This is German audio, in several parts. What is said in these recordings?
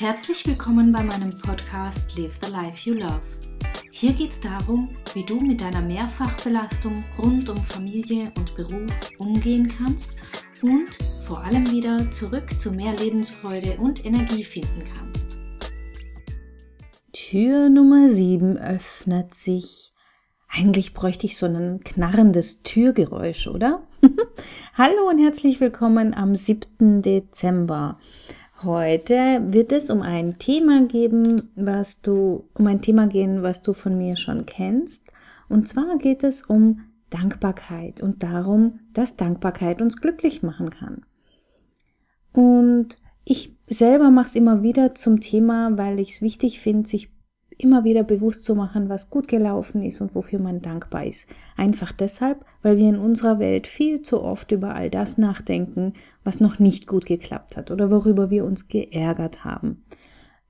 Herzlich willkommen bei meinem Podcast Live the Life You Love. Hier geht es darum, wie du mit deiner Mehrfachbelastung rund um Familie und Beruf umgehen kannst und vor allem wieder zurück zu mehr Lebensfreude und Energie finden kannst. Tür Nummer 7 öffnet sich. Eigentlich bräuchte ich so ein knarrendes Türgeräusch, oder? Hallo und herzlich willkommen am 7. Dezember. Heute wird es um ein Thema geben, was du, um ein Thema gehen, was du von mir schon kennst. Und zwar geht es um Dankbarkeit und darum, dass Dankbarkeit uns glücklich machen kann. Und ich selber mache es immer wieder zum Thema, weil ich es wichtig finde, sich immer wieder bewusst zu machen, was gut gelaufen ist und wofür man dankbar ist. Einfach deshalb, weil wir in unserer Welt viel zu oft über all das nachdenken, was noch nicht gut geklappt hat oder worüber wir uns geärgert haben.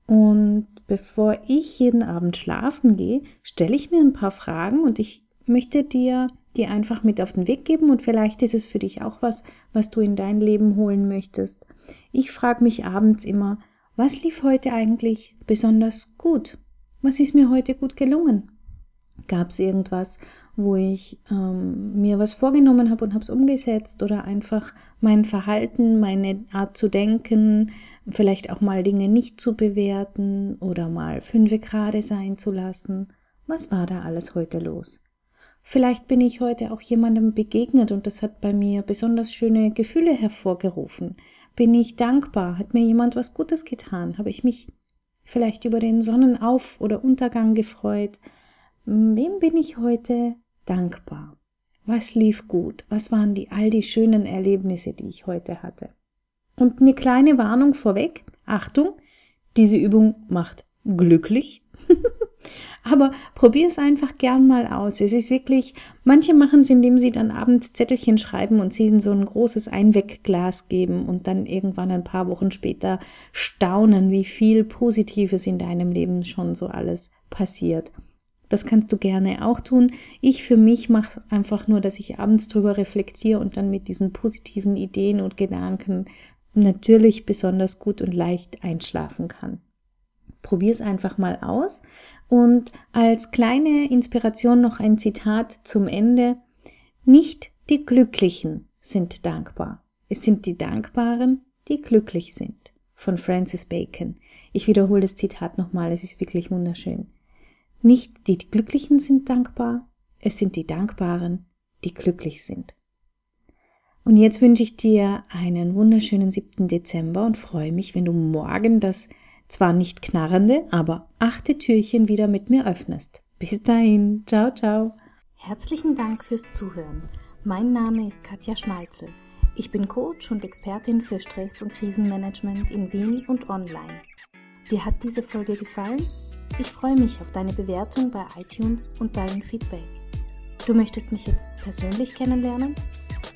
Und bevor ich jeden Abend schlafen gehe, stelle ich mir ein paar Fragen und ich möchte dir die einfach mit auf den Weg geben und vielleicht ist es für dich auch was, was du in dein Leben holen möchtest. Ich frage mich abends immer, was lief heute eigentlich besonders gut? Was ist mir heute gut gelungen? Gab es irgendwas, wo ich ähm, mir was vorgenommen habe und habe es umgesetzt oder einfach mein Verhalten, meine Art zu denken, vielleicht auch mal Dinge nicht zu bewerten oder mal fünfe gerade sein zu lassen? Was war da alles heute los? Vielleicht bin ich heute auch jemandem begegnet und das hat bei mir besonders schöne Gefühle hervorgerufen. Bin ich dankbar? Hat mir jemand was Gutes getan? Habe ich mich vielleicht über den Sonnenauf- oder Untergang gefreut. Wem bin ich heute dankbar? Was lief gut? Was waren die all die schönen Erlebnisse, die ich heute hatte? Und eine kleine Warnung vorweg. Achtung, diese Übung macht glücklich. Aber probier es einfach gern mal aus. Es ist wirklich, manche machen es, indem sie dann abends Zettelchen schreiben und sie in so ein großes Einwegglas geben und dann irgendwann ein paar Wochen später staunen, wie viel Positives in deinem Leben schon so alles passiert. Das kannst du gerne auch tun. Ich für mich mache einfach nur, dass ich abends drüber reflektiere und dann mit diesen positiven Ideen und Gedanken natürlich besonders gut und leicht einschlafen kann. Probier es einfach mal aus. Und als kleine Inspiration noch ein Zitat zum Ende. Nicht die Glücklichen sind dankbar. Es sind die Dankbaren, die glücklich sind. Von Francis Bacon. Ich wiederhole das Zitat nochmal, es ist wirklich wunderschön. Nicht die Glücklichen sind dankbar, es sind die Dankbaren, die glücklich sind. Und jetzt wünsche ich dir einen wunderschönen 7. Dezember und freue mich, wenn du morgen das zwar nicht knarrende, aber achte Türchen wieder mit mir öffnest. Bis dahin, ciao, ciao. Herzlichen Dank fürs Zuhören. Mein Name ist Katja Schmalzel. Ich bin Coach und Expertin für Stress- und Krisenmanagement in Wien und online. Dir hat diese Folge gefallen? Ich freue mich auf deine Bewertung bei iTunes und dein Feedback. Du möchtest mich jetzt persönlich kennenlernen?